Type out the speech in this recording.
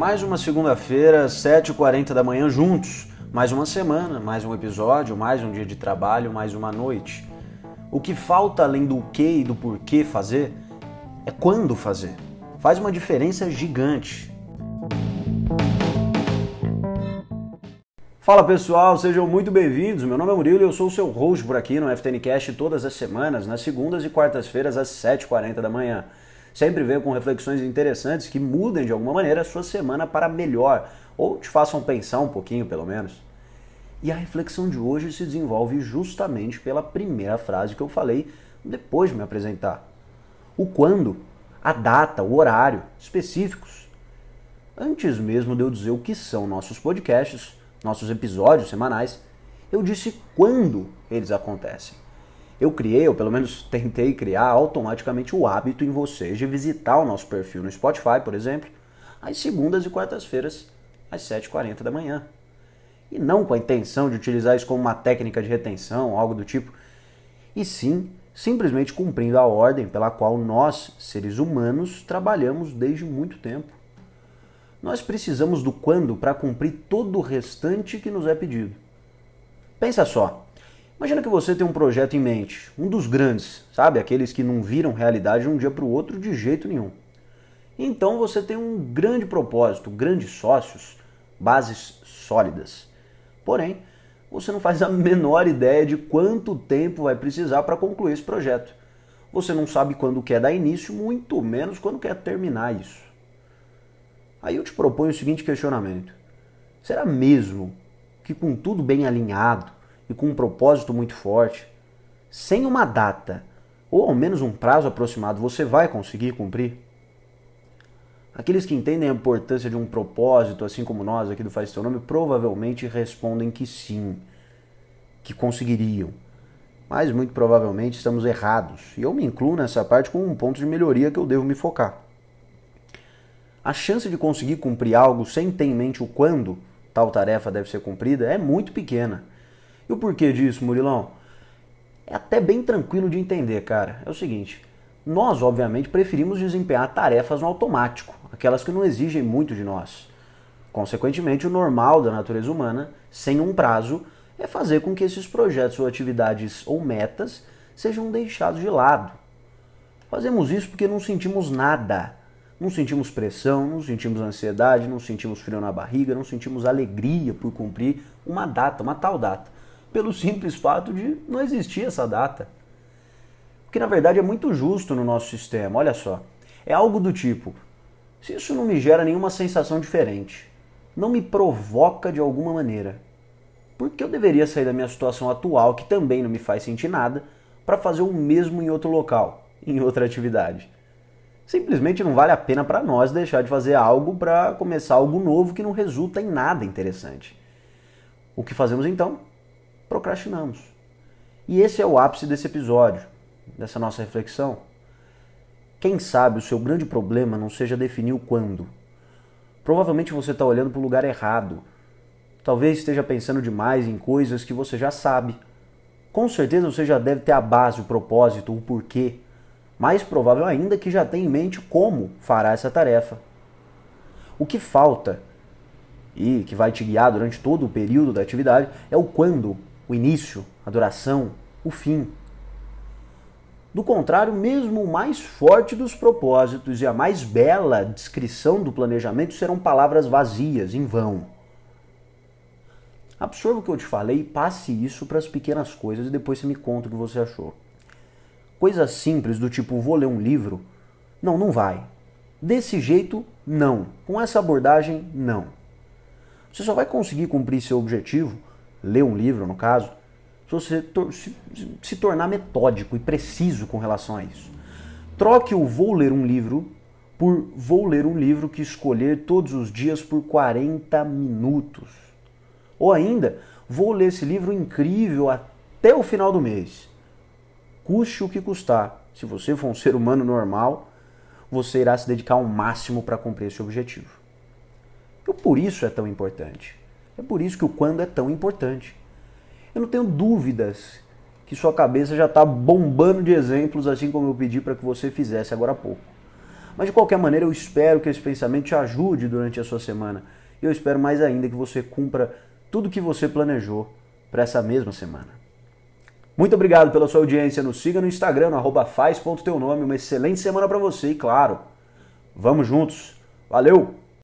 mais uma segunda-feira, 7h40 da manhã, juntos. Mais uma semana, mais um episódio, mais um dia de trabalho, mais uma noite. O que falta além do que e do porquê fazer é quando fazer. Faz uma diferença gigante. Fala pessoal, sejam muito bem-vindos. Meu nome é Murilo e eu sou o seu host por aqui no FTNcast todas as semanas, nas segundas e quartas-feiras às 7h40 da manhã. Sempre venho com reflexões interessantes que mudem de alguma maneira a sua semana para melhor, ou te façam pensar um pouquinho pelo menos. E a reflexão de hoje se desenvolve justamente pela primeira frase que eu falei depois de me apresentar. O quando, a data, o horário específicos. Antes mesmo de eu dizer o que são nossos podcasts, nossos episódios semanais, eu disse quando eles acontecem eu criei, ou pelo menos tentei criar automaticamente o hábito em vocês de visitar o nosso perfil no Spotify, por exemplo, às segundas e quartas-feiras, às 7h40 da manhã. E não com a intenção de utilizar isso como uma técnica de retenção, algo do tipo, e sim simplesmente cumprindo a ordem pela qual nós, seres humanos, trabalhamos desde muito tempo. Nós precisamos do quando para cumprir todo o restante que nos é pedido. Pensa só, Imagina que você tem um projeto em mente, um dos grandes, sabe? Aqueles que não viram realidade de um dia para o outro de jeito nenhum. Então você tem um grande propósito, grandes sócios, bases sólidas. Porém, você não faz a menor ideia de quanto tempo vai precisar para concluir esse projeto. Você não sabe quando quer dar início, muito menos quando quer terminar isso. Aí eu te proponho o seguinte questionamento: será mesmo que com tudo bem alinhado, e com um propósito muito forte, sem uma data ou ao menos um prazo aproximado, você vai conseguir cumprir? Aqueles que entendem a importância de um propósito, assim como nós aqui do Faz Teu Nome, provavelmente respondem que sim, que conseguiriam. Mas muito provavelmente estamos errados. E eu me incluo nessa parte com um ponto de melhoria que eu devo me focar. A chance de conseguir cumprir algo sem ter em mente o quando tal tarefa deve ser cumprida é muito pequena. E o porquê disso, Murilão? É até bem tranquilo de entender, cara. É o seguinte: nós, obviamente, preferimos desempenhar tarefas no automático, aquelas que não exigem muito de nós. Consequentemente, o normal da natureza humana, sem um prazo, é fazer com que esses projetos ou atividades ou metas sejam deixados de lado. Fazemos isso porque não sentimos nada. Não sentimos pressão, não sentimos ansiedade, não sentimos frio na barriga, não sentimos alegria por cumprir uma data, uma tal data pelo simples fato de não existir essa data. O que na verdade é muito justo no nosso sistema, olha só. É algo do tipo: se isso não me gera nenhuma sensação diferente, não me provoca de alguma maneira, por que eu deveria sair da minha situação atual, que também não me faz sentir nada, para fazer o mesmo em outro local, em outra atividade? Simplesmente não vale a pena para nós deixar de fazer algo para começar algo novo que não resulta em nada interessante. O que fazemos então? Procrastinamos. E esse é o ápice desse episódio, dessa nossa reflexão. Quem sabe o seu grande problema não seja definir o quando. Provavelmente você está olhando para o lugar errado. Talvez esteja pensando demais em coisas que você já sabe. Com certeza você já deve ter a base, o propósito, o porquê. Mais provável ainda que já tenha em mente como fará essa tarefa. O que falta e que vai te guiar durante todo o período da atividade é o quando o início, a duração, o fim. Do contrário, mesmo o mais forte dos propósitos e a mais bela descrição do planejamento serão palavras vazias, em vão. Absorva o que eu te falei e passe isso para as pequenas coisas e depois você me conta o que você achou. Coisas simples do tipo vou ler um livro, não, não vai. Desse jeito, não. Com essa abordagem, não. Você só vai conseguir cumprir seu objetivo ler um livro, no caso, se você se, se tornar metódico e preciso com relação a isso. Troque o vou ler um livro por vou ler um livro que escolher todos os dias por 40 minutos. Ou ainda, vou ler esse livro incrível até o final do mês. Custe o que custar. Se você for um ser humano normal, você irá se dedicar ao máximo para cumprir esse objetivo. E por isso é tão importante. É por isso que o quando é tão importante. Eu não tenho dúvidas que sua cabeça já está bombando de exemplos, assim como eu pedi para que você fizesse agora há pouco. Mas de qualquer maneira, eu espero que esse pensamento te ajude durante a sua semana. E eu espero mais ainda que você cumpra tudo que você planejou para essa mesma semana. Muito obrigado pela sua audiência. Nos siga no Instagram, no faz.teunome. Uma excelente semana para você e, claro, vamos juntos. Valeu!